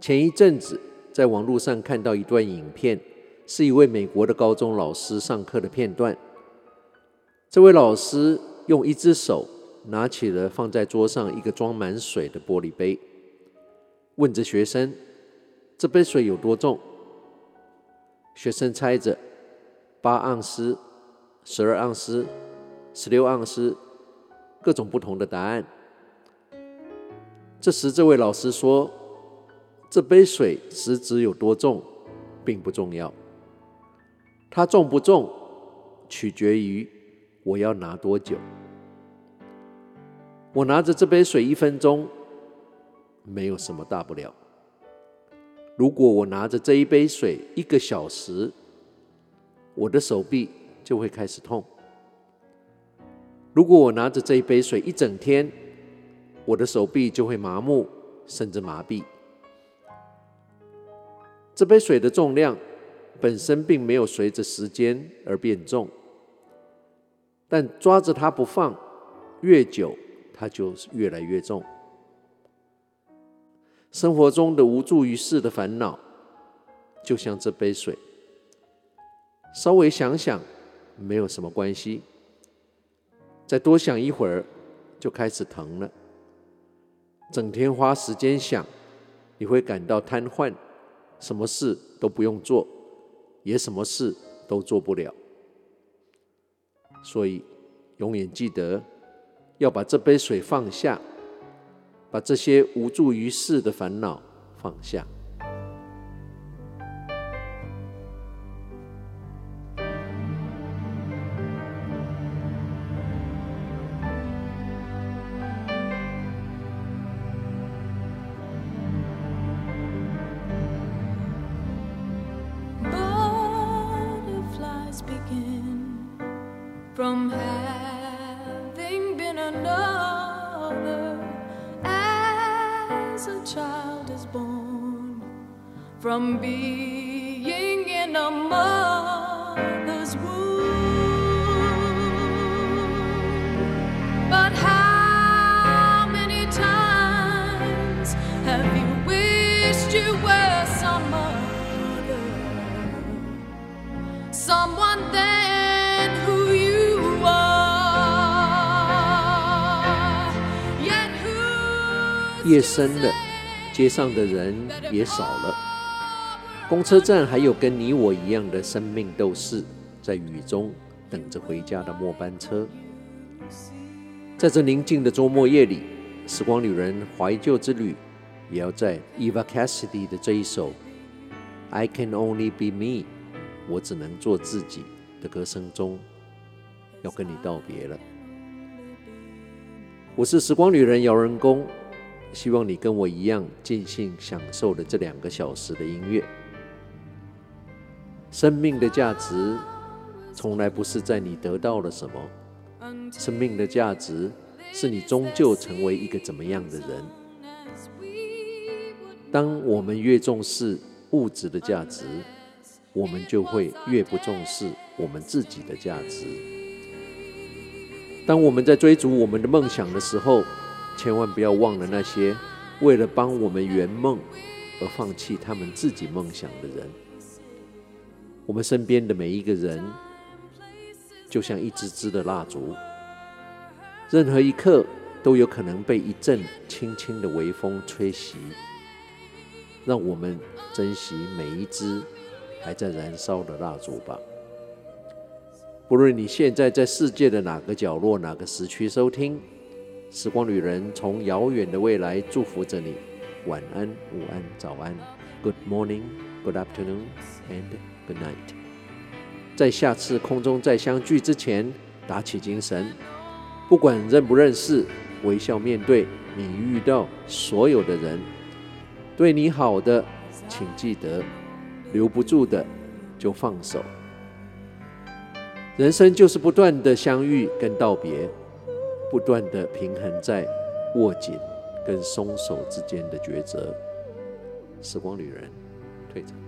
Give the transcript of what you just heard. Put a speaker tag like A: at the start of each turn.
A: 前一阵子在网络上看到一段影片，是一位美国的高中老师上课的片段。这位老师用一只手拿起了放在桌上一个装满水的玻璃杯，问着学生：“这杯水有多重？”学生猜着：八盎司、十二盎司、十六盎司，各种不同的答案。这时，这位老师说：“这杯水实质有多重，并不重要。它重不重，取决于我要拿多久。我拿着这杯水一分钟，没有什么大不了。如果我拿着这一杯水一个小时，我的手臂就会开始痛。如果我拿着这一杯水一整天，我的手臂就会麻木，甚至麻痹。这杯水的重量本身并没有随着时间而变重，但抓着它不放，越久它就越来越重。生活中的无助于事的烦恼，就像这杯水，稍微想想没有什么关系，再多想一会儿就开始疼了。整天花时间想，你会感到瘫痪，什么事都不用做，也什么事都做不了。所以，永远记得要把这杯水放下，把这些无助于事的烦恼放下。
B: From having been another as a child is born from being in a mother's womb. But how many times have you wished you were Someone than who you are. Yet who
A: 夜深了，街上的人也少了。公车站还有跟你我一样的生命斗士，在雨中等着回家的末班车。在这宁静的周末夜里，时光旅人怀旧之旅，也要在 Eva Cassidy 的这一首《I Can Only Be Me》，我只能做自己的歌声中，要跟你道别了。我是时光旅人姚仁恭，希望你跟我一样尽兴享受了这两个小时的音乐。生命的价值，从来不是在你得到了什么，生命的价值是你终究成为一个怎么样的人。当我们越重视物质的价值，我们就会越不重视我们自己的价值。当我们在追逐我们的梦想的时候，千万不要忘了那些为了帮我们圆梦而放弃他们自己梦想的人。我们身边的每一个人，就像一支支的蜡烛，任何一刻都有可能被一阵轻轻的微风吹袭。让我们珍惜每一支还在燃烧的蜡烛吧。不论你现在在世界的哪个角落、哪个时区收听，时光旅人从遥远的未来祝福着你。晚安、午安、早安，Good morning, Good afternoon, and Good night，在下次空中再相聚之前，打起精神，不管认不认识，微笑面对你遇到所有的人。对你好的，请记得；留不住的，就放手。人生就是不断的相遇跟道别，不断的平衡在握紧跟松手之间的抉择。时光旅人，退场。